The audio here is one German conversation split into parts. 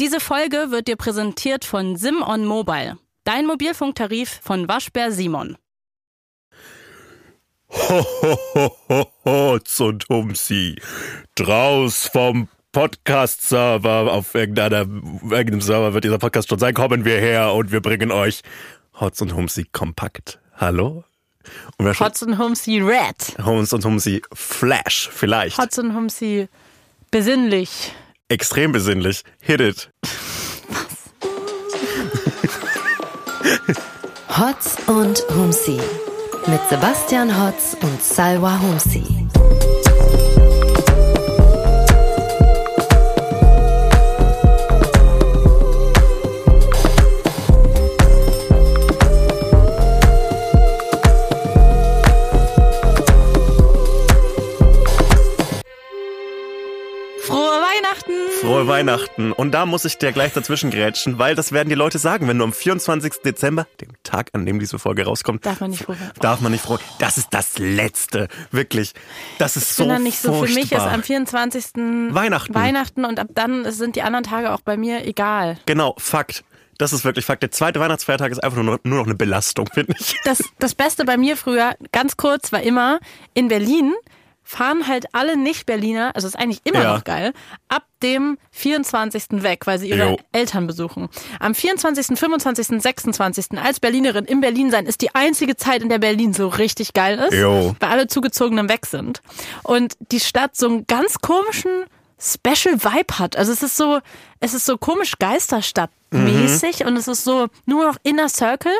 Diese Folge wird dir präsentiert von Sim on Mobile, dein Mobilfunktarif von Waschbär Simon. Ho, ho, ho, ho, Hotz und Humsi. Draus vom Podcast-Server auf irgendeinem Server wird dieser Podcast schon sein. Kommen wir her und wir bringen euch Hotz und Humsi kompakt. Hallo? Und wer Hotz und Humsi Red. Hotz und Humsi Flash, vielleicht. Hotz und Humsi besinnlich. Extrem besinnlich. Hit it. Hotz und Humsi mit Sebastian Hotz und Salwa Humsi. Weihnachten. Und da muss ich dir gleich dazwischen grätschen, weil das werden die Leute sagen, wenn du am 24. Dezember, dem Tag, an dem diese Folge rauskommt, darf man nicht froh Darf man nicht froh. Das ist das Letzte. Wirklich. Das ist ich so. Bin dann nicht so. Für mich ist am 24. Weihnachten. Weihnachten und ab dann sind die anderen Tage auch bei mir egal. Genau, Fakt. Das ist wirklich Fakt. Der zweite Weihnachtsfeiertag ist einfach nur noch, nur noch eine Belastung, finde ich. Das, das Beste bei mir früher, ganz kurz, war immer in Berlin fahren halt alle Nicht-Berliner, also ist eigentlich immer ja. noch geil, ab dem 24. weg, weil sie ihre jo. Eltern besuchen. Am 24., 25., 26. als Berlinerin im Berlin sein ist die einzige Zeit, in der Berlin so richtig geil ist, jo. weil alle Zugezogenen weg sind. Und die Stadt so einen ganz komischen Special Vibe hat. Also es ist so, es ist so komisch Geisterstadt-mäßig mhm. und es ist so nur noch Inner Circle.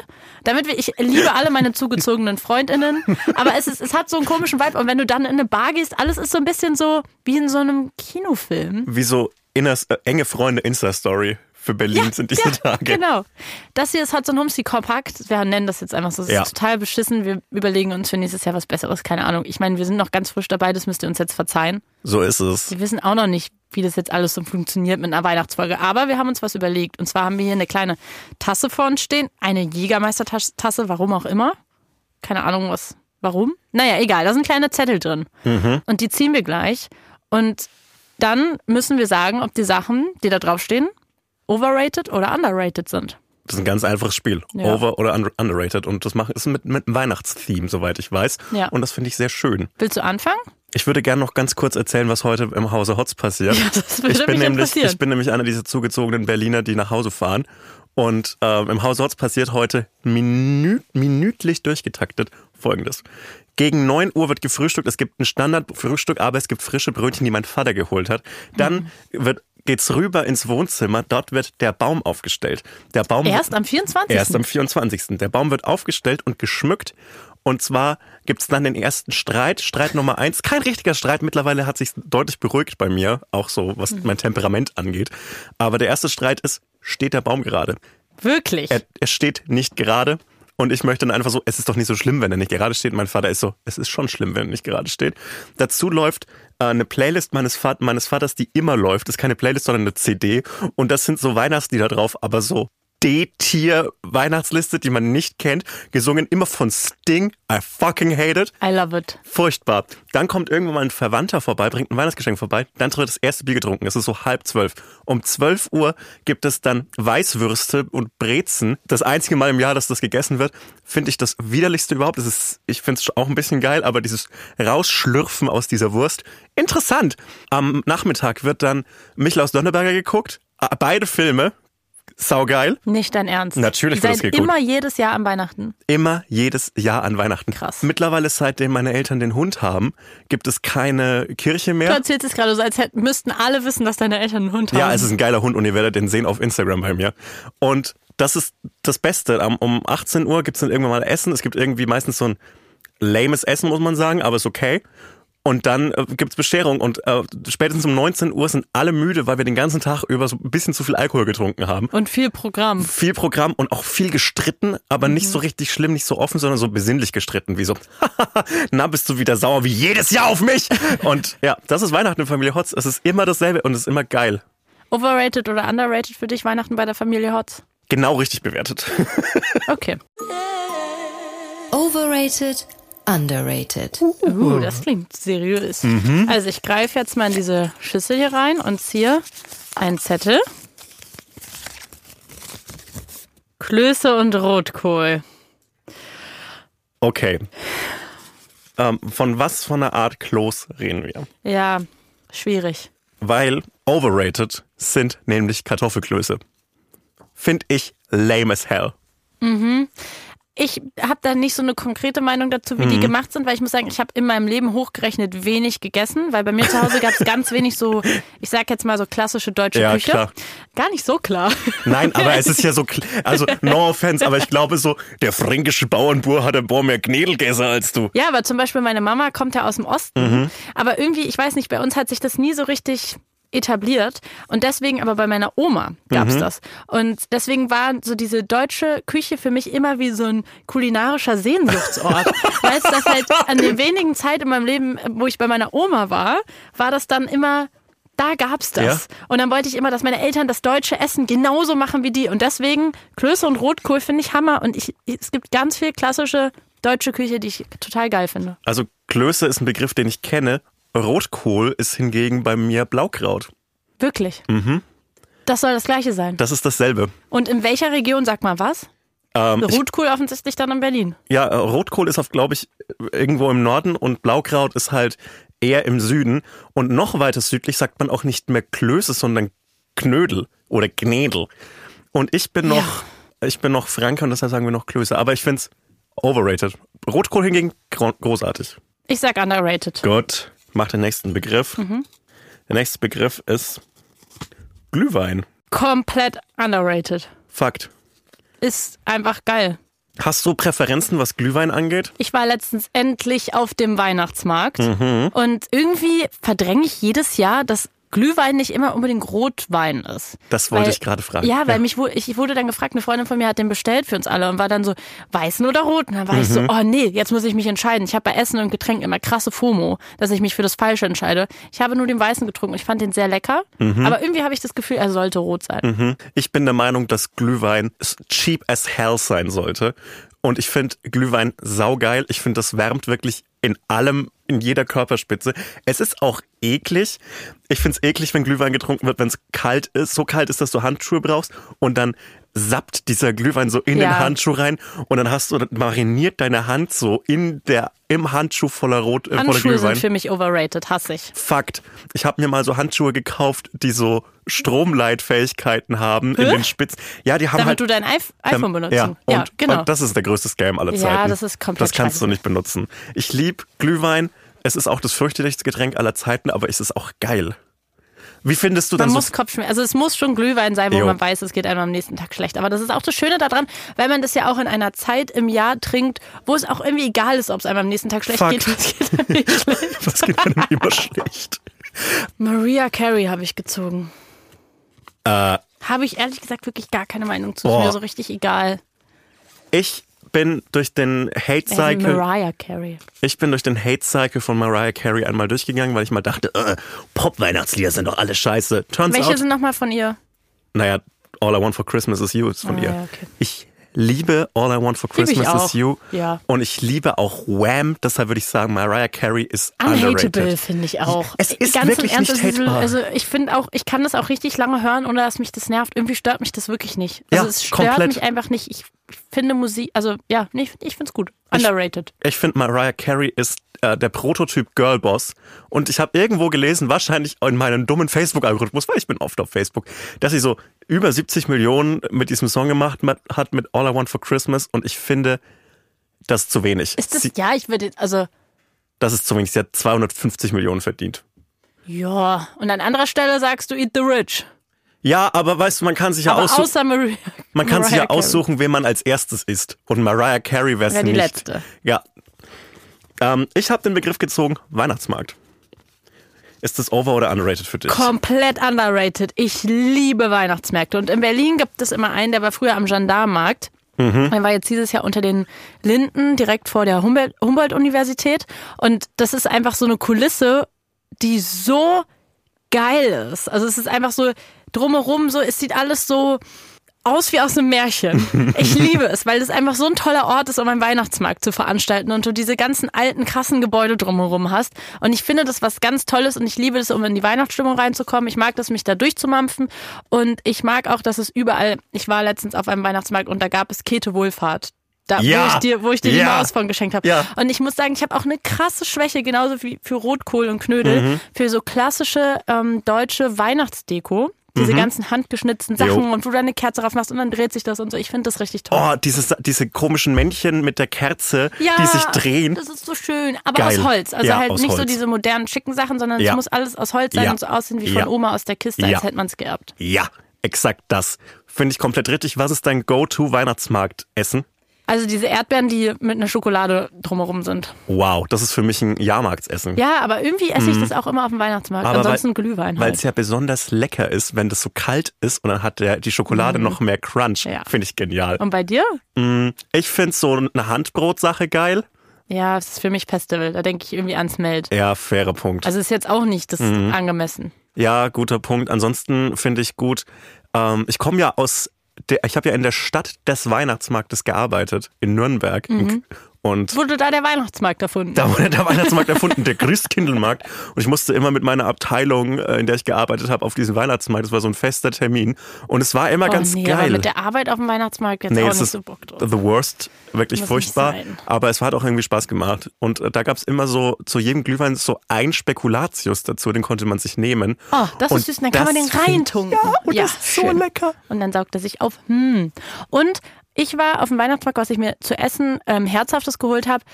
Damit wir, ich liebe alle meine zugezogenen Freundinnen, aber es ist, es hat so einen komischen Vibe und wenn du dann in eine Bar gehst, alles ist so ein bisschen so wie in so einem Kinofilm. Wie so inner, äh, enge Freunde Insta-Story für Berlin ja, sind diese ja, Tage. Genau. Das hier ist Hudson Homesy Kompakt. Wir nennen das jetzt einfach so. Das ja. ist total beschissen. Wir überlegen uns für nächstes Jahr was Besseres. Keine Ahnung. Ich meine, wir sind noch ganz frisch dabei. Das müsst ihr uns jetzt verzeihen. So ist es. Wir wissen auch noch nicht, wie das jetzt alles so funktioniert mit einer Weihnachtsfolge. Aber wir haben uns was überlegt. Und zwar haben wir hier eine kleine Tasse vor uns stehen. Eine Jägermeister-Tasse. Warum auch immer. Keine Ahnung, was. Warum? Naja, egal. Da sind kleine Zettel drin. Mhm. Und die ziehen wir gleich. Und dann müssen wir sagen, ob die Sachen, die da draufstehen, overrated oder underrated sind. Das ist ein ganz einfaches Spiel. Ja. Over oder underrated. Und das ist mit, mit einem Weihnachtstheme, soweit ich weiß. Ja. Und das finde ich sehr schön. Willst du anfangen? Ich würde gerne noch ganz kurz erzählen, was heute im Hause Hotz passiert. Ja, das würde ich bin nämlich, Ich bin nämlich einer dieser zugezogenen Berliner, die nach Hause fahren. Und äh, im Hause Hotz passiert heute minü minütlich durchgetaktet Folgendes. Gegen 9 Uhr wird gefrühstückt. Es gibt ein Standardfrühstück, aber es gibt frische Brötchen, die mein Vater geholt hat. Dann mhm. wird geht's rüber ins Wohnzimmer. Dort wird der Baum aufgestellt. Der Baum erst am 24. Erst am 24. Der Baum wird aufgestellt und geschmückt. Und zwar gibt's dann den ersten Streit, Streit Nummer eins. Kein richtiger Streit. Mittlerweile hat sich deutlich beruhigt bei mir, auch so was mhm. mein Temperament angeht. Aber der erste Streit ist: Steht der Baum gerade? Wirklich? Er, er steht nicht gerade. Und ich möchte dann einfach so, es ist doch nicht so schlimm, wenn er nicht gerade steht. Mein Vater ist so, es ist schon schlimm, wenn er nicht gerade steht. Dazu läuft äh, eine Playlist meines, Vat meines Vaters, die immer läuft. Das ist keine Playlist, sondern eine CD. Und das sind so Weihnachtslieder drauf, aber so D-Tier-Weihnachtsliste, die man nicht kennt, gesungen immer von Sting. I fucking hate it. I love it. Furchtbar. Dann kommt irgendwann mal ein Verwandter vorbei, bringt ein Weihnachtsgeschenk vorbei, dann wird das erste Bier getrunken. Es ist so halb zwölf. Um zwölf Uhr gibt es dann Weißwürste und Brezen. Das einzige Mal im Jahr, dass das gegessen wird, finde ich das widerlichste überhaupt. Das ist, ich finde es auch ein bisschen geil, aber dieses Rausschlürfen aus dieser Wurst, interessant. Am Nachmittag wird dann Michel aus Donnerberger geguckt. Beide Filme, Saugeil. Nicht dein Ernst. Natürlich wird das geguckt. Immer jedes Jahr an Weihnachten. Immer jedes Jahr an Weihnachten. Krass. Mittlerweile, seitdem meine Eltern den Hund haben, gibt es keine Kirche mehr. Du erzählst es gerade so, als hätten, müssten alle wissen, dass deine Eltern einen Hund haben. Ja, es ist ein geiler Hund und ihr werdet den sehen auf Instagram bei mir. Und das ist das Beste. Um 18 Uhr gibt es dann irgendwann mal Essen. Es gibt irgendwie meistens so ein lames Essen, muss man sagen, aber ist okay. Und dann äh, gibt's Bescherung und äh, spätestens um 19 Uhr sind alle müde, weil wir den ganzen Tag über so ein bisschen zu viel Alkohol getrunken haben. Und viel Programm. Viel Programm und auch viel gestritten, aber mhm. nicht so richtig schlimm, nicht so offen, sondern so besinnlich gestritten, wie so, na, bist du wieder sauer wie jedes Jahr auf mich? Und ja, das ist Weihnachten in Familie Hotz. Es ist immer dasselbe und es ist immer geil. Overrated oder underrated für dich Weihnachten bei der Familie Hotz? Genau richtig bewertet. okay. Overrated underrated. Uh, das klingt seriös. Mhm. Also ich greife jetzt mal in diese Schüssel hier rein und ziehe einen Zettel. Klöße und Rotkohl. Okay. Ähm, von was von einer Art Kloß reden wir? Ja, schwierig. Weil overrated sind nämlich Kartoffelklöße. Find ich lame as hell. Mhm ich habe da nicht so eine konkrete Meinung dazu, wie mhm. die gemacht sind, weil ich muss sagen, ich habe in meinem Leben hochgerechnet wenig gegessen, weil bei mir zu Hause gab es ganz wenig so, ich sag jetzt mal so klassische deutsche ja, Küche. Klar. Gar nicht so klar. Nein, aber es ist ja so, also no offense, aber ich glaube so, der fränkische Bauernbur hat ein paar mehr Knädelgäser als du. Ja, aber zum Beispiel meine Mama kommt ja aus dem Osten, mhm. aber irgendwie, ich weiß nicht, bei uns hat sich das nie so richtig etabliert und deswegen aber bei meiner Oma gab's mhm. das und deswegen war so diese deutsche Küche für mich immer wie so ein kulinarischer Sehnsuchtsort, weil es das halt an den wenigen Zeit in meinem Leben, wo ich bei meiner Oma war, war das dann immer da gab's das. Ja. Und dann wollte ich immer, dass meine Eltern das deutsche Essen genauso machen wie die. Und deswegen Klöße und Rotkohl finde ich Hammer. Und ich, es gibt ganz viel klassische deutsche Küche, die ich total geil finde. Also Klöße ist ein Begriff, den ich kenne Rotkohl ist hingegen bei mir Blaukraut. Wirklich? Mhm. Das soll das gleiche sein. Das ist dasselbe. Und in welcher Region, sag mal was? Ähm, Rotkohl ich, offensichtlich dann in Berlin. Ja, äh, Rotkohl ist auf, glaube ich, irgendwo im Norden und Blaukraut ist halt eher im Süden. Und noch weiter südlich sagt man auch nicht mehr Klöße, sondern Knödel oder Gnädel. Und ich bin noch, ja. ich bin noch Franke und deshalb sagen wir noch Klöße. Aber ich finde es overrated. Rotkohl hingegen großartig. Ich sag underrated. Gut mach den nächsten Begriff. Mhm. Der nächste Begriff ist Glühwein. Komplett underrated. Fakt. Ist einfach geil. Hast du Präferenzen, was Glühwein angeht? Ich war letztens endlich auf dem Weihnachtsmarkt mhm. und irgendwie verdränge ich jedes Jahr, dass Glühwein nicht immer unbedingt Rotwein ist. Das wollte weil, ich gerade fragen. Ja, weil ja. mich ich wurde dann gefragt, eine Freundin von mir hat den bestellt für uns alle und war dann so, weißen oder rot? Und dann war mhm. ich so, mhm. oh nee, jetzt muss ich mich entscheiden. Ich habe bei Essen und Getränken immer krasse FOMO, dass ich mich für das Falsche entscheide. Ich habe nur den weißen getrunken. Ich fand den sehr lecker, mhm. aber irgendwie habe ich das Gefühl, er sollte rot sein. Mhm. Ich bin der Meinung, dass Glühwein cheap as hell sein sollte. Und ich finde Glühwein saugeil. Ich finde, das wärmt wirklich in allem in jeder Körperspitze. Es ist auch eklig. Ich find's eklig, wenn Glühwein getrunken wird, wenn es kalt ist, so kalt ist, dass du Handschuhe brauchst und dann sappt dieser Glühwein so in ja. den Handschuh rein und dann hast du mariniert deine Hand so in der im Handschuh voller Rot äh, Handschuhe voller Glühwein. sind für mich overrated, hasse ich. Fakt. Ich habe mir mal so Handschuhe gekauft, die so Stromleitfähigkeiten haben Hä? in den Spitzen. Ja, die haben Damit halt, du dein iPhone benutzt. Ja, und, ja, genau. Und das ist der größte Scam aller Zeiten. Ja, das ist komplett Das kannst du nicht benutzen. Ich liebe Glühwein. Es ist auch das fürchterlichste Getränk aller Zeiten, aber es ist auch geil. Wie findest du man dann muss so Kopfschmerzen, also es muss schon Glühwein sein, wo jo. man weiß, es geht einem am nächsten Tag schlecht. Aber das ist auch das Schöne daran, weil man das ja auch in einer Zeit im Jahr trinkt, wo es auch irgendwie egal ist, ob es einem am nächsten Tag schlecht Fuck. geht. Was geht einem nicht schlecht? Was geht einem immer schlecht? Maria Carey habe ich gezogen. Äh, habe ich ehrlich gesagt wirklich gar keine Meinung zu. Ist mir so richtig egal. Ich bin durch den Hate Cycle. Mariah Carey. Ich bin durch den Hate Cycle von Mariah Carey einmal durchgegangen, weil ich mal dachte, äh, Pop-Weihnachtslieder sind doch alle scheiße. Turns Welche out, sind nochmal von ihr? Naja, All I Want for Christmas is You ist von ah, ihr. Ja, okay. Ich liebe All I Want for Christmas is You. Ja. Und ich liebe auch Wham. Deshalb würde ich sagen, Mariah Carey ist Unhateable, finde ich auch. Es ist Ganz wirklich Ernst, nicht hatebar. Also ich finde auch, ich kann das auch richtig lange hören, ohne dass mich das nervt. Irgendwie stört mich das wirklich nicht. Also ja, es stört komplett. mich einfach nicht. Ich finde Musik, also ja, nee, ich finde es gut. Underrated. Ich, ich finde Mariah Carey ist äh, der Prototyp Girlboss. Und ich habe irgendwo gelesen, wahrscheinlich in meinem dummen Facebook-Algorithmus, weil ich bin oft auf Facebook, dass sie so über 70 Millionen mit diesem Song gemacht hat, mit All I Want for Christmas. Und ich finde, das ist zu wenig. Ist das, sie, ja, ich würde, also. Das ist zu wenig. Sie hat 250 Millionen verdient. Ja, und an anderer Stelle sagst du Eat the Rich. Ja, aber weißt du, man kann sich ja aussuchen. Man kann Mariah sich ja Carey. aussuchen, wen man als erstes isst. Und Mariah Carey wäre es nicht. die letzte. Ja. Ähm, ich habe den Begriff gezogen, Weihnachtsmarkt. Ist das over oder underrated für dich? Komplett underrated. Ich liebe Weihnachtsmärkte. Und in Berlin gibt es immer einen, der war früher am Gendarmenmarkt. Mhm. Er war jetzt dieses Jahr unter den Linden, direkt vor der Humboldt-Universität. Und das ist einfach so eine Kulisse, die so geil ist. Also es ist einfach so, drumherum so, es sieht alles so aus wie aus einem Märchen. Ich liebe es, weil es einfach so ein toller Ort ist, um einen Weihnachtsmarkt zu veranstalten und du diese ganzen alten, krassen Gebäude drumherum hast. Und ich finde das was ganz Tolles und ich liebe es, um in die Weihnachtsstimmung reinzukommen. Ich mag das, mich da durchzumampfen und ich mag auch, dass es überall, ich war letztens auf einem Weihnachtsmarkt und da gab es Kete Wohlfahrt. Da, ja. wo ich dir, wo ich dir ja. die Maus von geschenkt habe. Ja. Und ich muss sagen, ich habe auch eine krasse Schwäche, genauso wie für Rotkohl und Knödel, mhm. für so klassische ähm, deutsche Weihnachtsdeko. Diese mhm. ganzen handgeschnitzten Sachen jo. und wo du eine Kerze drauf machst und dann dreht sich das und so. Ich finde das richtig toll. Oh, dieses, diese komischen Männchen mit der Kerze, ja, die sich drehen. Das ist so schön. Aber Geil. aus Holz. Also ja, halt nicht Holz. so diese modernen, schicken Sachen, sondern ja. es muss alles aus Holz sein und so aussehen wie von Oma aus der Kiste, als hätte man es geerbt. Ja, exakt das. Finde ich komplett richtig. Was ist dein Go-To-Weihnachtsmarkt-Essen? Also diese Erdbeeren, die mit einer Schokolade drumherum sind. Wow, das ist für mich ein Jahrmarktsessen. Ja, aber irgendwie esse ich mhm. das auch immer auf dem Weihnachtsmarkt. Aber Ansonsten weil, Glühwein. Weil halt. es ja besonders lecker ist, wenn das so kalt ist und dann hat der, die Schokolade mhm. noch mehr Crunch. Ja. Finde ich genial. Und bei dir? Mm, ich finde so eine Handbrotsache geil. Ja, das ist für mich Festival. Da denke ich irgendwie ans Meld. Ja, faire Punkt. Also ist jetzt auch nicht das mhm. angemessen. Ja, guter Punkt. Ansonsten finde ich gut. Ähm, ich komme ja aus ich habe ja in der Stadt des Weihnachtsmarktes gearbeitet, in Nürnberg. Mhm. Und wurde da der Weihnachtsmarkt erfunden? Da wurde der Weihnachtsmarkt erfunden, der Christkindlmarkt. Und ich musste immer mit meiner Abteilung, äh, in der ich gearbeitet habe, auf diesen Weihnachtsmarkt. Das war so ein fester Termin. Und es war immer oh, ganz nee, geil. Mit der Arbeit auf dem Weihnachtsmarkt jetzt nee, auch nicht so Bock drauf. The worst, wirklich Muss furchtbar. Aber es hat auch irgendwie Spaß gemacht. Und äh, da gab es immer so, zu jedem Glühwein so ein Spekulatius dazu, den konnte man sich nehmen. Oh, das und ist süß. Dann kann man den reintunken. Ja, und ja, das ist so lecker. Und dann saugt er sich auf. Hm. Und ich war auf dem Weihnachtsmarkt, was ich mir zu essen ähm, Herzhaftes geholt habe,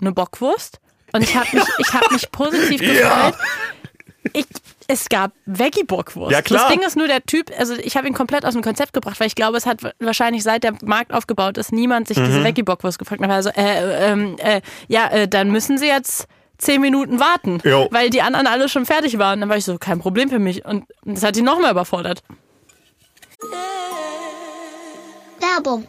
eine Bockwurst. Und ich habe mich, ich hab mich positiv gefreut. Ja. Ich, es gab Veggie-Bockwurst. Ja, klar. Das Ding ist nur der Typ, also ich habe ihn komplett aus dem Konzept gebracht, weil ich glaube, es hat wahrscheinlich seit der Markt aufgebaut ist, niemand sich mhm. diese Veggie-Bockwurst gefragt. hat. Also, äh, äh, äh, ja, äh, dann müssen sie jetzt zehn Minuten warten, jo. weil die anderen alle schon fertig waren. Dann war ich so, kein Problem für mich. Und das hat ihn noch mehr überfordert. Werbung.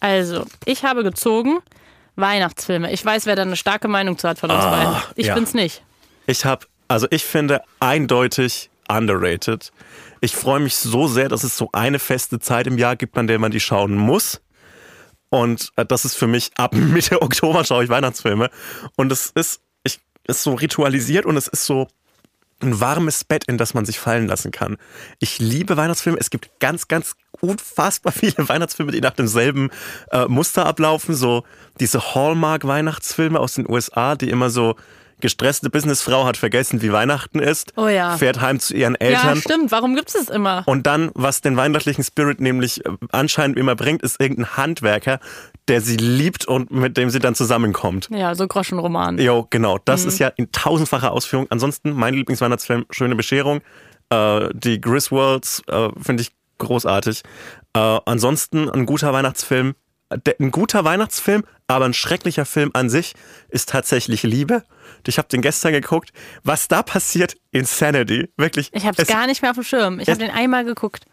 Also, ich habe gezogen Weihnachtsfilme. Ich weiß, wer da eine starke Meinung zu hat von uns ah, beiden. Ich ja. bin's nicht. Ich habe, also ich finde eindeutig underrated. Ich freue mich so sehr, dass es so eine feste Zeit im Jahr gibt, an der man die schauen muss. Und äh, das ist für mich ab Mitte Oktober schaue ich Weihnachtsfilme. Und es ist, ich, ist so ritualisiert und es ist so ein warmes Bett, in das man sich fallen lassen kann. Ich liebe Weihnachtsfilme. Es gibt ganz, ganz unfassbar viele Weihnachtsfilme, die nach demselben äh, Muster ablaufen. So diese Hallmark-Weihnachtsfilme aus den USA, die immer so gestresste Businessfrau hat vergessen, wie Weihnachten ist, oh ja. fährt heim zu ihren Eltern. Ja, stimmt. Warum gibt es immer? Und dann, was den weihnachtlichen Spirit nämlich äh, anscheinend immer bringt, ist irgendein Handwerker, der sie liebt und mit dem sie dann zusammenkommt. Ja, so Groschenroman. Jo, genau. Das mhm. ist ja in tausendfacher Ausführung. Ansonsten mein Lieblingsweihnachtsfilm, Schöne Bescherung. Äh, die Griswolds äh, finde ich großartig. Äh, ansonsten ein guter Weihnachtsfilm. Ein guter Weihnachtsfilm, aber ein schrecklicher Film an sich ist tatsächlich Liebe. Ich habe den gestern geguckt. Was da passiert, Insanity. Wirklich. Ich habe es gar nicht mehr auf dem Schirm. Ich habe den einmal geguckt.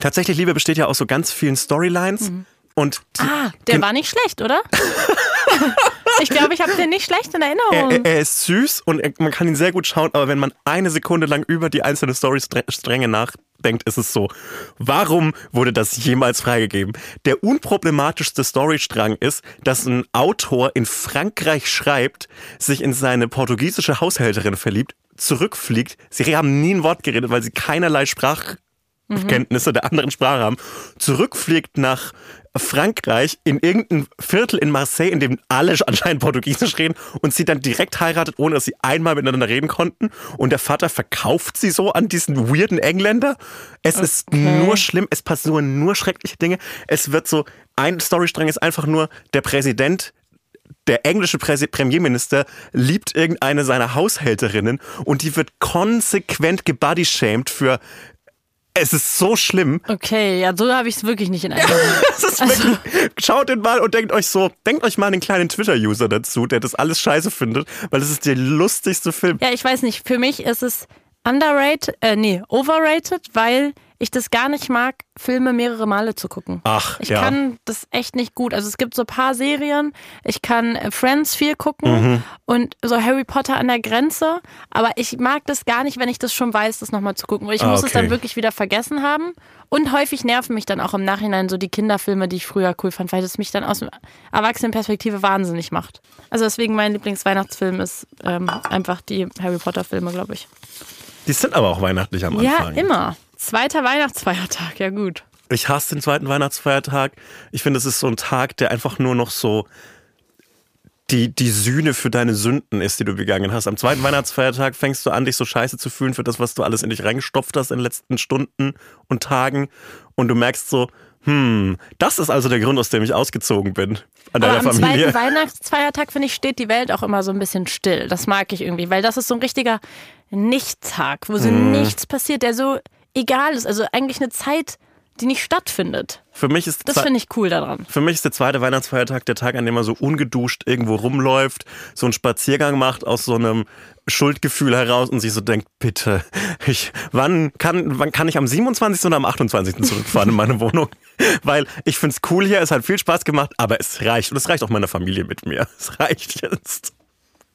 Tatsächlich, Liebe besteht ja aus so ganz vielen Storylines. Mhm. Und ah, der war nicht schlecht, oder? ich glaube, ich habe den nicht schlecht in Erinnerung. Er, er, ist süß und man kann ihn sehr gut schauen, aber wenn man eine Sekunde lang über die einzelnen Storystränge nachdenkt, ist es so, warum wurde das jemals freigegeben? Der unproblematischste Storystrang ist, dass ein Autor in Frankreich schreibt, sich in seine portugiesische Haushälterin verliebt, zurückfliegt. Sie haben nie ein Wort geredet, weil sie keinerlei Sprach Kenntnisse der anderen Sprache haben, zurückfliegt nach Frankreich in irgendein Viertel in Marseille, in dem alle anscheinend Portugiesisch reden und sie dann direkt heiratet, ohne dass sie einmal miteinander reden konnten. Und der Vater verkauft sie so an diesen weirden Engländer. Es okay. ist nur schlimm, es passieren nur schreckliche Dinge. Es wird so, ein Storystrang ist einfach nur, der Präsident der englische Premierminister liebt irgendeine seiner Haushälterinnen und die wird konsequent gebodyshamed für es ist so schlimm. Okay, ja, so habe ich es wirklich nicht in Erinnerung. also. schaut den mal und denkt euch so, denkt euch mal einen kleinen Twitter-User dazu, der das alles scheiße findet, weil es ist der lustigste Film. Ja, ich weiß nicht, für mich ist es underrated, äh, nee, overrated, weil ich das gar nicht mag, Filme mehrere Male zu gucken. Ach, ich ja. kann das echt nicht gut. Also es gibt so ein paar Serien. Ich kann äh, Friends viel gucken mhm. und so Harry Potter an der Grenze. Aber ich mag das gar nicht, wenn ich das schon weiß, das nochmal zu gucken. Ich ah, muss okay. es dann wirklich wieder vergessen haben. Und häufig nerven mich dann auch im Nachhinein so die Kinderfilme, die ich früher cool fand, weil das mich dann aus Erwachsenenperspektive wahnsinnig macht. Also deswegen mein Lieblingsweihnachtsfilm ist ähm, einfach die Harry Potter Filme, glaube ich. Die sind aber auch weihnachtlich am Anfang. Ja, immer. Zweiter Weihnachtsfeiertag, ja gut. Ich hasse den zweiten Weihnachtsfeiertag. Ich finde, es ist so ein Tag, der einfach nur noch so die, die Sühne für deine Sünden ist, die du begangen hast. Am zweiten Weihnachtsfeiertag fängst du an, dich so scheiße zu fühlen für das, was du alles in dich reingestopft hast in den letzten Stunden und Tagen. Und du merkst so, hm, das ist also der Grund, aus dem ich ausgezogen bin. An deiner Aber am Familie. zweiten Weihnachtsfeiertag, finde ich, steht die Welt auch immer so ein bisschen still. Das mag ich irgendwie, weil das ist so ein richtiger Nichtstag, wo so hm. nichts passiert, der so egal ist. Also eigentlich eine Zeit, die nicht stattfindet. Für mich ist das finde ich cool daran. Für mich ist der zweite Weihnachtsfeiertag der Tag, an dem man so ungeduscht irgendwo rumläuft, so einen Spaziergang macht aus so einem Schuldgefühl heraus und sich so denkt, bitte, ich, wann kann, wann kann ich am 27. oder am 28. zurückfahren in meine Wohnung? Weil ich finde es cool hier, es hat viel Spaß gemacht, aber es reicht. Und es reicht auch meiner Familie mit mir. Es reicht jetzt.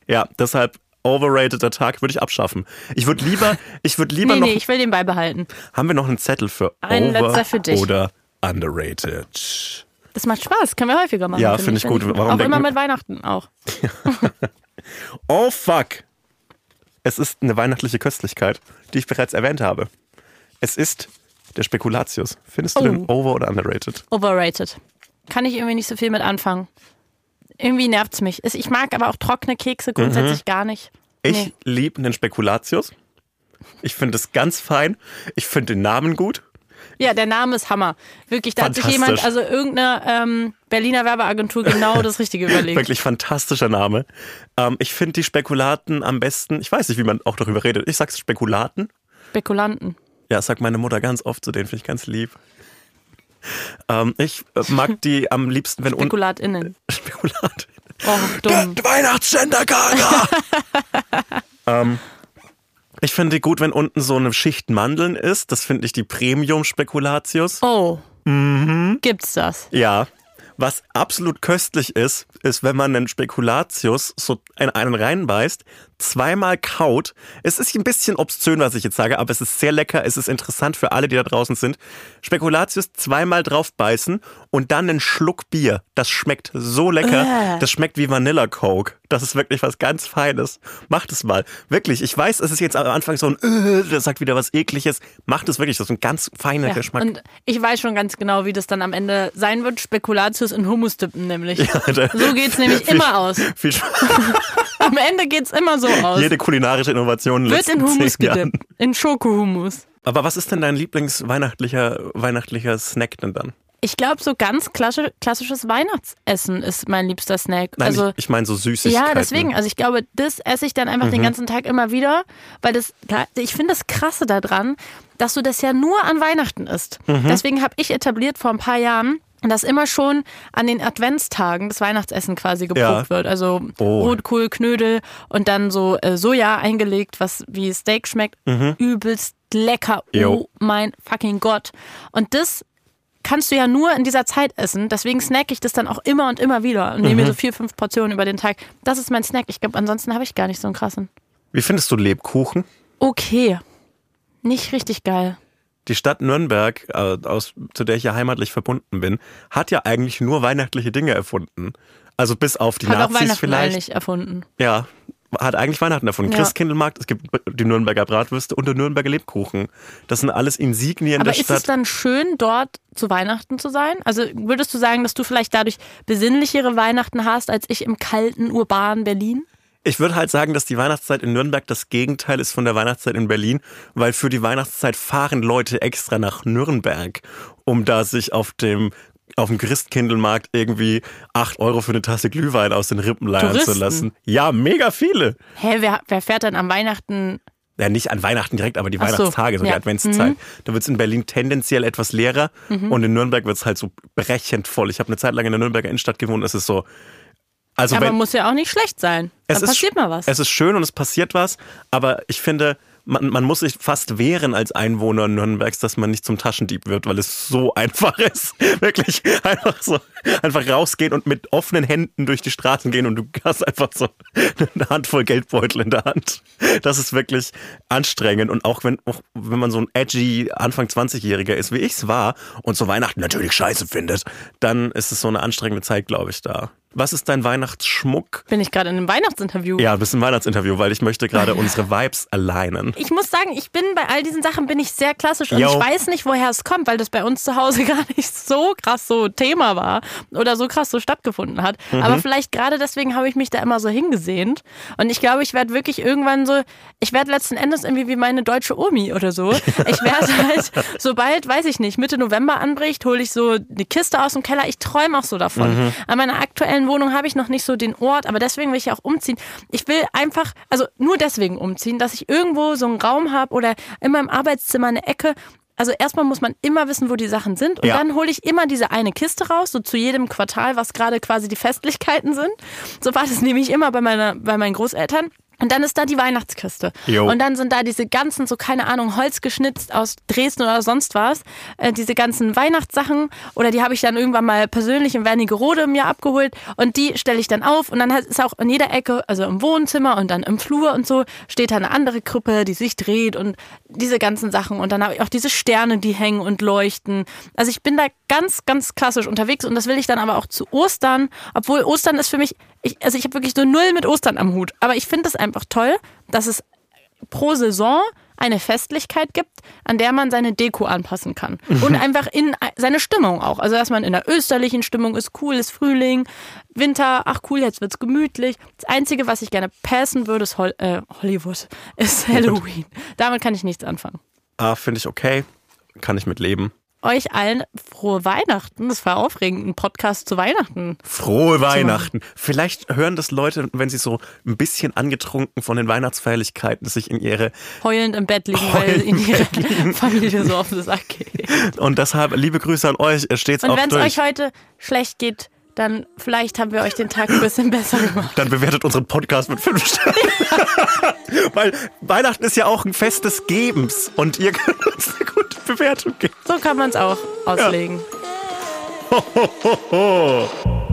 Ja, deshalb overrateder Tag würde ich abschaffen. Ich würde lieber, ich würde lieber nee, noch. Nee, ich will den beibehalten. Haben wir noch einen Zettel für Ein over für dich. oder underrated? Das macht Spaß, können wir häufiger machen. Ja, finde find ich gut. Warum auch immer mit Weihnachten auch. oh fuck. Es ist eine weihnachtliche Köstlichkeit, die ich bereits erwähnt habe. Es ist der Spekulatius. Findest du oh. den over oder underrated? Overrated. Kann ich irgendwie nicht so viel mit anfangen. Irgendwie nervt es mich. Ich mag aber auch trockene Kekse grundsätzlich mhm. gar nicht. Ich nee. liebe einen Spekulatius. Ich finde es ganz fein. Ich finde den Namen gut. Ja, der Name ist Hammer. Wirklich, da hat sich jemand, also irgendeine ähm, Berliner Werbeagentur genau das Richtige überlegt. Wirklich fantastischer Name. Ähm, ich finde die Spekulaten am besten, ich weiß nicht, wie man auch darüber redet. Ich sag's Spekulaten. Spekulanten. Ja, sagt meine Mutter ganz oft zu denen, finde ich ganz lieb. Ähm, ich mag die am liebsten, wenn unten. SpekulatInnen. Spekulat. Oh, dumm. Weihnachtsgendergaga! ähm, ich finde gut, wenn unten so eine Schicht Mandeln ist. Das finde ich die Premium-Spekulatius. Oh. Gibt's das? Ja. Was absolut köstlich ist, ist, wenn man einen Spekulatius so in einen reinbeißt, zweimal kaut. Es ist ein bisschen obszön, was ich jetzt sage, aber es ist sehr lecker. Es ist interessant für alle, die da draußen sind. Spekulatius zweimal drauf beißen und dann einen Schluck Bier. Das schmeckt so lecker. Äh. Das schmeckt wie Vanilla Coke. Das ist wirklich was ganz Feines. Macht es mal. Wirklich. Ich weiß, es ist jetzt am Anfang so ein, äh, das sagt wieder was Ekliges. Macht es wirklich. Das ist ein ganz feiner Ja. Geschmack. Und ich weiß schon ganz genau, wie das dann am Ende sein wird. Spekulatius in Hummus dippen nämlich. da- So geht's nämlich Viel- immer aus. Viel Spaß. Am Ende geht's immer so aus. Jede kulinarische Innovation in Wird in Hummus gedippt. In Schokohummus. Aber was ist denn dein Lieblingsweihnachtlicher weihnachtlicher Snack denn dann? Ich glaube, so ganz klassi- klassisches Weihnachtsessen ist mein liebster Snack. Nein, also ich, ich meine so Süßigkeiten. Ja, deswegen. Also ich glaube, das esse ich dann einfach den ganzen Tag immer wieder, weil das, ich finde das Krasse daran, dass du das ja nur an Weihnachten isst. Deswegen habe ich etabliert vor ein paar Jahren, dass immer schon an den Adventstagen das Weihnachtsessen quasi geprobt Ja. wird. Also Oh. Rotkohl, Knödel und dann so äh, Soja eingelegt, was wie Steak schmeckt. Übelst lecker. Mhm. Jo. Oh mein fucking Gott. Und das kannst du ja nur in dieser Zeit essen. Deswegen snack ich das dann auch immer und immer wieder und Mhm. nehme mir so vier, fünf Portionen über den Tag. Das ist mein Snack. Ich glaube, ansonsten habe ich gar nicht so einen krassen. Wie findest du Lebkuchen? Okay. Nicht richtig geil. Die Stadt Nürnberg, äh, aus, zu der ich ja heimatlich verbunden bin, hat ja eigentlich nur weihnachtliche Dinge erfunden. Also bis auf die Hat auch Nazis Weihnachten vielleicht. eigentlich erfunden. Ja, hat eigentlich Weihnachten erfunden. Ja. Christkindlmarkt, es gibt die Nürnberger Bratwürste und der Nürnberger Lebkuchen. Das sind alles Insignien Aber der ist Stadt. es dann schön, dort zu Weihnachten zu sein? Also würdest du sagen, dass du vielleicht dadurch besinnlichere Weihnachten hast, als ich im kalten, urbanen Berlin? Ich würde halt sagen, dass die Weihnachtszeit in Nürnberg das Gegenteil ist von der Weihnachtszeit in Berlin, weil für die Weihnachtszeit fahren Leute extra nach Nürnberg, um da sich auf dem auf dem Christkindlmarkt irgendwie 8 Euro für eine Tasse Glühwein aus den Rippen leiern zu Touristen? lassen. Ja, mega viele. Hä, wer, wer fährt dann am Weihnachten? Ja, nicht an Weihnachten direkt, aber die Ach so, Weihnachtstage, so die ja. Adventszeit. Da wird's in Berlin tendenziell etwas leerer und in Nürnberg wird's halt so brechend voll. Ich habe eine Zeit lang in der Nürnberger Innenstadt gewohnt, es ist so. Also aber wenn, muss ja auch nicht schlecht sein. Dann es ist, passiert mal was. Es ist schön und es passiert was, aber ich finde, man, man muss sich fast wehren als Einwohner Nürnbergs, dass man nicht zum Taschendieb wird, weil es so einfach ist. Wirklich einfach so, einfach rausgehen und mit offenen Händen durch die Straßen gehen und du hast einfach so eine Handvoll Geldbeutel in der Hand. Das ist wirklich anstrengend und auch wenn, auch wenn man so ein edgy Anfang 20-Jähriger ist, wie ich es war und so Weihnachten natürlich scheiße findet, dann ist es so eine anstrengende Zeit, glaube ich, da. Was ist dein Weihnachtsschmuck? Bin ich gerade in einem Weihnachtsinterview? Ja, du bist im Weihnachtsinterview, weil ich möchte gerade unsere Vibes alignen. Ich muss sagen, ich bin bei all diesen Sachen bin ich sehr klassisch und Jo. ich weiß nicht, woher es kommt, weil das bei uns zu Hause gar nicht so krass so Thema war oder so krass so stattgefunden hat. Mhm. Aber vielleicht gerade deswegen habe ich mich da immer so hingesehnt und ich glaube, ich werde wirklich irgendwann so, ich werde letzten Endes irgendwie wie meine deutsche Omi oder so. Ich werde halt, sobald, weiß ich nicht, Mitte November anbricht, hole ich so eine Kiste aus dem Keller. Ich träume auch so davon. Mhm. An meiner aktuellen Wohnung habe ich noch nicht so den Ort, aber deswegen will ich auch umziehen. Ich will einfach, also nur deswegen umziehen, dass ich irgendwo so einen Raum habe oder in meinem Arbeitszimmer eine Ecke. Also erstmal muss man immer wissen, wo die Sachen sind und Ja. dann hole ich immer diese eine Kiste raus, so zu jedem Quartal, was gerade quasi die Festlichkeiten sind. So war das nämlich immer bei, meiner, bei meinen Großeltern. Und dann ist da die Weihnachtskiste. Jo. Und dann sind da diese ganzen, so keine Ahnung, Holz geschnitzt aus Dresden oder sonst was. Äh, diese ganzen Weihnachtssachen. Oder die habe ich dann irgendwann mal persönlich in Wernigerode mir abgeholt. Und die stelle ich dann auf. Und dann ist auch in jeder Ecke, also im Wohnzimmer und dann im Flur und so, steht da eine andere Krippe, die sich dreht und diese ganzen Sachen. Und dann habe ich auch diese Sterne, die hängen und leuchten. Also ich bin da ganz, ganz klassisch unterwegs. Und das will ich dann aber auch zu Ostern. Obwohl Ostern ist für mich, ich, also ich habe wirklich so null mit Ostern am Hut. Aber ich finde es einfach toll, dass es pro Saison eine Festlichkeit gibt, an der man seine Deko anpassen kann. Und einfach in seine Stimmung auch. Also, dass man in der österlichen Stimmung ist, cool, ist Frühling, Winter, ach cool, jetzt wird's gemütlich. Das Einzige, was ich gerne passen würde, ist Hol äh, Hollywood, ist Halloween. Damit kann ich nichts anfangen. Ah, finde ich okay. Kann ich mit leben. Euch allen frohe Weihnachten. Das war aufregend, ein Podcast zu Weihnachten. Frohe Weihnachten. Vielleicht hören das Leute, wenn sie so ein bisschen angetrunken von den Weihnachtsfeierlichkeiten sich in ihre heulend im Bett liegen, weil in ihre Familie so auf den Sack geht. Und deshalb liebe Grüße an euch. Steht's Und wenn es euch heute schlecht geht, dann vielleicht haben wir euch den Tag ein bisschen besser gemacht. Dann bewertet unseren Podcast mit fünf Sternen. Weil Weihnachten ist ja auch ein Fest des Gebens und ihr könnt uns Bewertung geben. So kann man es auch auslegen. Ja. Ho, ho, ho, ho.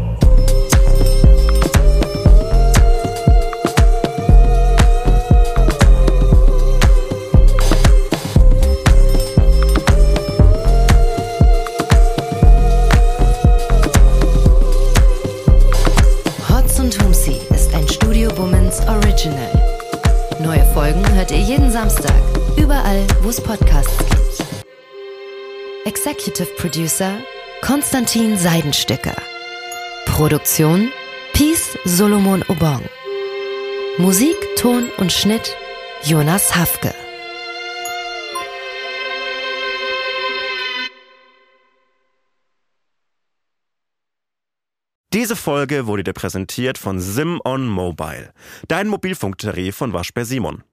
Executive Producer Konstantin Seidenstücker. Produktion Peace Solomon Obong. Musik, Ton und Schnitt Jonas Hafke. Diese Folge wurde dir präsentiert von Sim on Mobile, dein Mobilfunktarif von Waschbär Simon.